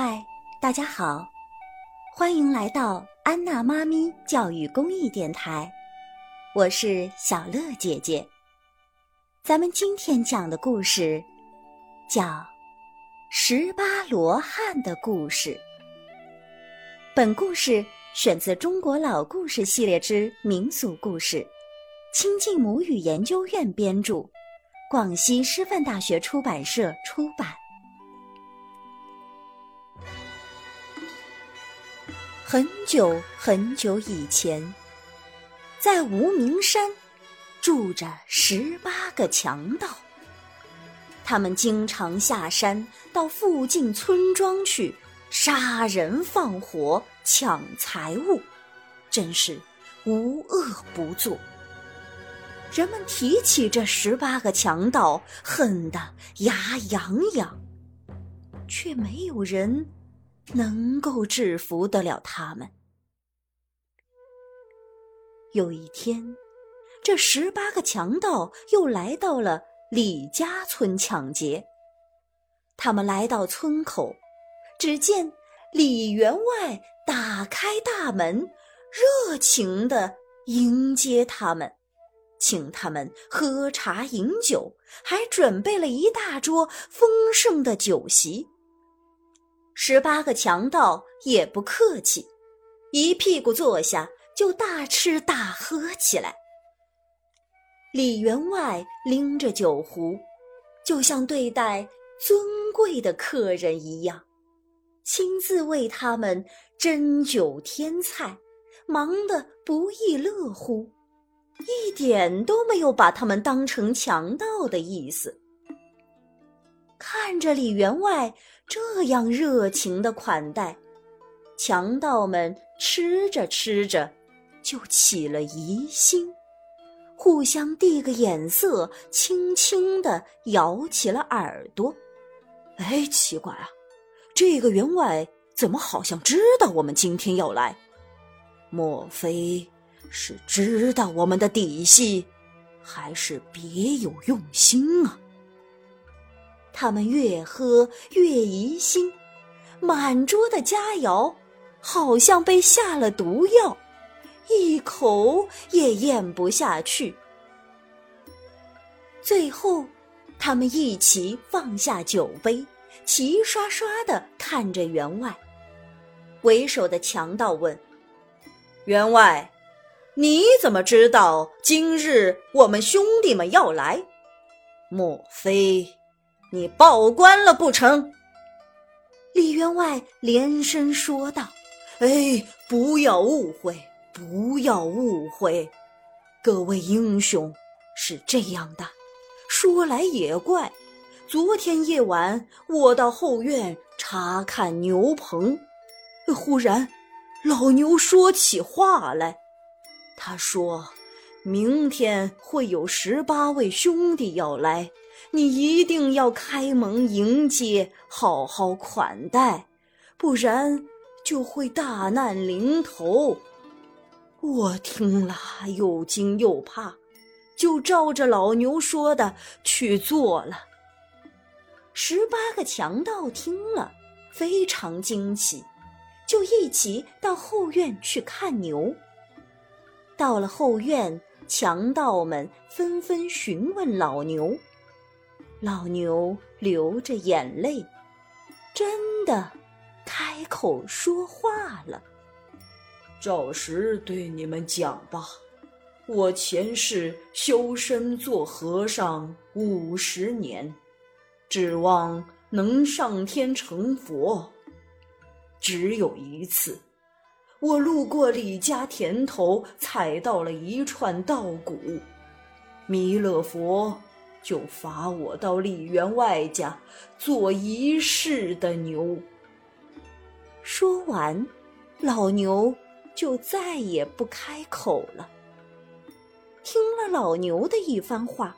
嗨，大家好，欢迎来到安娜妈咪教育公益电台，我是小乐姐姐。咱们今天讲的故事叫《十八罗汉的故事》。本故事选自《中国老故事系列之民俗故事》，亲近母语研究院编著，广西师范大学出版社出版。很久很久以前，在无名山住着十八个强盗。他们经常下山到附近村庄去杀人放火、抢财物，真是无恶不作。人们提起这十八个强盗，恨得牙痒痒，却没有人。能够制服得了他们。有一天，这十八个强盗又来到了李家村抢劫。他们来到村口，只见李员外打开大门，热情的迎接他们，请他们喝茶饮酒，还准备了一大桌丰盛的酒席。十八个强盗也不客气，一屁股坐下就大吃大喝起来。李员外拎着酒壶，就像对待尊贵的客人一样，亲自为他们斟酒添菜，忙得不亦乐乎，一点都没有把他们当成强盗的意思。看着李员外这样热情的款待，强盗们吃着吃着就起了疑心，互相递个眼色，轻轻地摇起了耳朵。哎，奇怪啊，这个员外怎么好像知道我们今天要来？莫非是知道我们的底细，还是别有用心啊？他们越喝越疑心，满桌的佳肴好像被下了毒药，一口也咽不下去。最后，他们一起放下酒杯，齐刷刷的看着员外。为首的强盗问：“员外，你怎么知道今日我们兄弟们要来？莫非？”你报官了不成？李员外连声说道：“哎，不要误会，不要误会，各位英雄，是这样的。说来也怪，昨天夜晚我到后院查看牛棚，忽然老牛说起话来，他说明天会有十八位兄弟要来。”你一定要开门迎接，好好款待，不然就会大难临头。我听了又惊又怕，就照着老牛说的去做了。十八个强盗听了非常惊奇，就一起到后院去看牛。到了后院，强盗们纷纷询问老牛。老牛流着眼泪，真的开口说话了。照实对你们讲吧，我前世修身做和尚五十年，指望能上天成佛。只有一次，我路过李家田头，采到了一串稻谷，弥勒佛。就罚我到李员外家做一世的牛。说完，老牛就再也不开口了。听了老牛的一番话，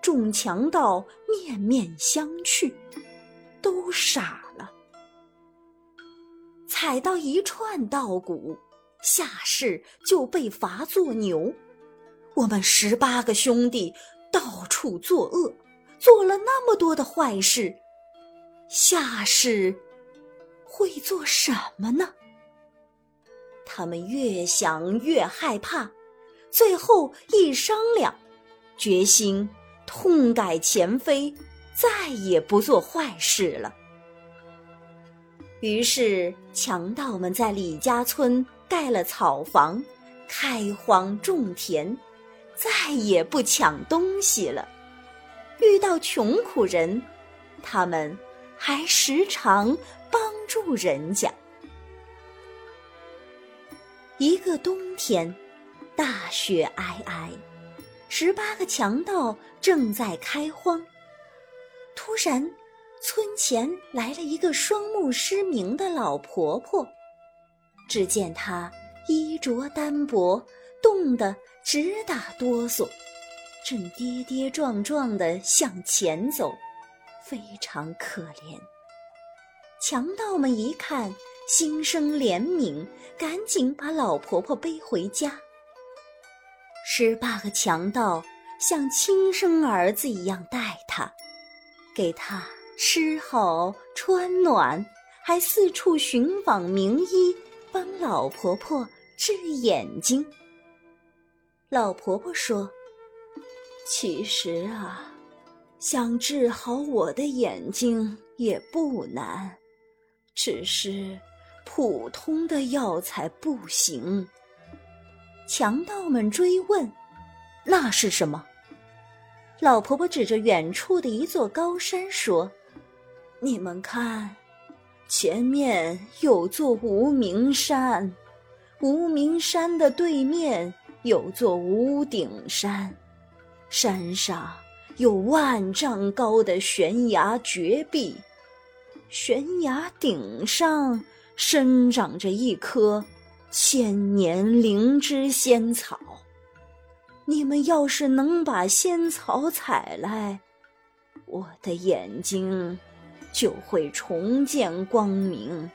众强盗面面相觑，都傻了。采到一串稻谷，下世就被罚做牛。我们十八个兄弟。到处作恶，做了那么多的坏事，下世会做什么呢？他们越想越害怕，最后一商量，决心痛改前非，再也不做坏事了。于是，强盗们在李家村盖了草房，开荒种田，再也不抢东西了。遇到穷苦人，他们还时常帮助人家。一个冬天，大雪皑皑，十八个强盗正在开荒。突然，村前来了一个双目失明的老婆婆。只见她衣着单薄，冻得直打哆嗦，正跌跌撞撞地向前走，非常可怜。强盗们一看。心生怜悯，赶紧把老婆婆背回家。十八个强盗像亲生儿子一样待她，给她吃好穿暖，还四处寻访名医，帮老婆婆治眼睛。老婆婆说：“其实啊，想治好我的眼睛也不难，只是……”普通的药材不行。强盗们追问：“那是什么？”老婆婆指着远处的一座高山说：“你们看，前面有座无名山，无名山的对面有座无顶山，山上有万丈高的悬崖绝壁，悬崖顶上。”生长着一棵千年灵芝仙草，你们要是能把仙草采来，我的眼睛就会重见光明。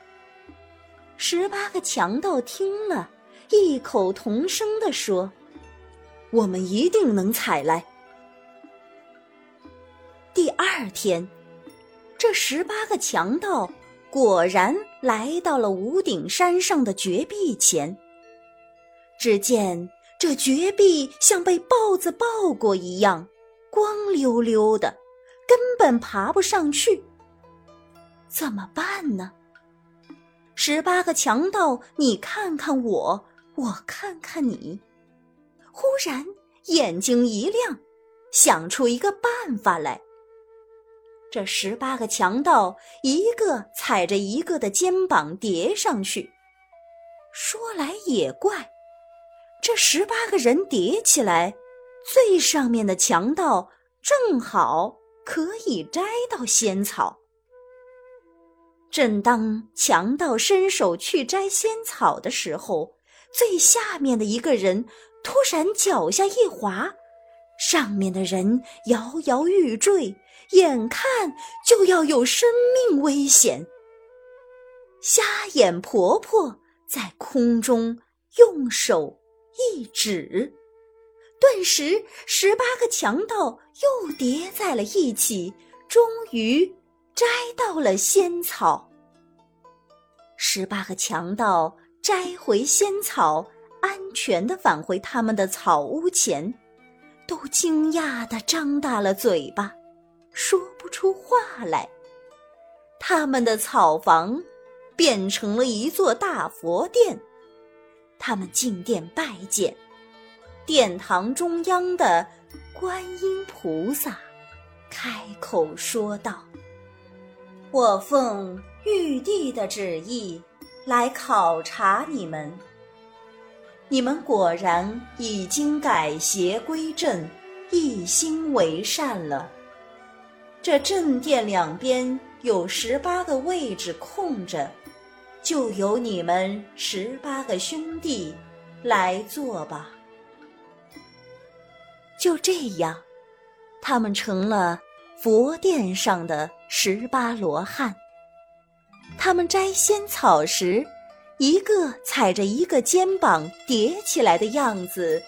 十八个强盗听了，异口同声地说：“我们一定能采来。”第二天，这十八个强盗。果然来到了五顶山上的绝壁前。只见这绝壁像被豹子抱过一样，光溜溜的，根本爬不上去。怎么办呢？十八个强盗，你看看我，我看看你，忽然眼睛一亮，想出一个办法来。这十八个强盗，一个踩着一个的肩膀叠上去。说来也怪，这十八个人叠起来，最上面的强盗正好可以摘到仙草。正当强盗伸手去摘仙草的时候，最下面的一个人突然脚下一滑，上面的人摇摇欲坠。眼看就要有生命危险，瞎眼婆婆在空中用手一指，顿时十八个强盗又叠在了一起，终于摘到了仙草。十八个强盗摘回仙草，安全的返回他们的草屋前，都惊讶的张大了嘴巴。说不出话来，他们的草房变成了一座大佛殿。他们进殿拜见，殿堂中央的观音菩萨开口说道：“我奉玉帝的旨意来考察你们，你们果然已经改邪归正，一心为善了。”这正殿两边有十八个位置空着，就由你们十八个兄弟来做吧。就这样，他们成了佛殿上的十八罗汉。他们摘仙草时，一个踩着一个肩膀叠起来的样子，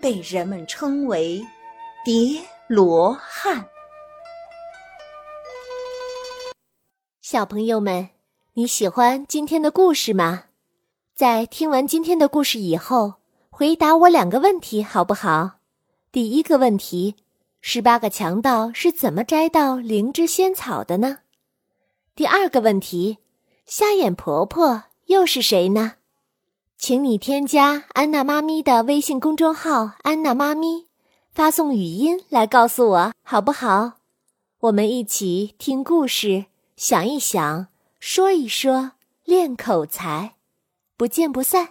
被人们称为“叠罗汉”。小朋友们，你喜欢今天的故事吗？在听完今天的故事以后，回答我两个问题好不好？第一个问题：十八个强盗是怎么摘到灵芝仙草的呢？第二个问题：瞎眼婆婆又是谁呢？请你添加安娜妈咪的微信公众号“安娜妈咪”，发送语音来告诉我好不好？我们一起听故事，想一想。说一说，练口才，不见不散。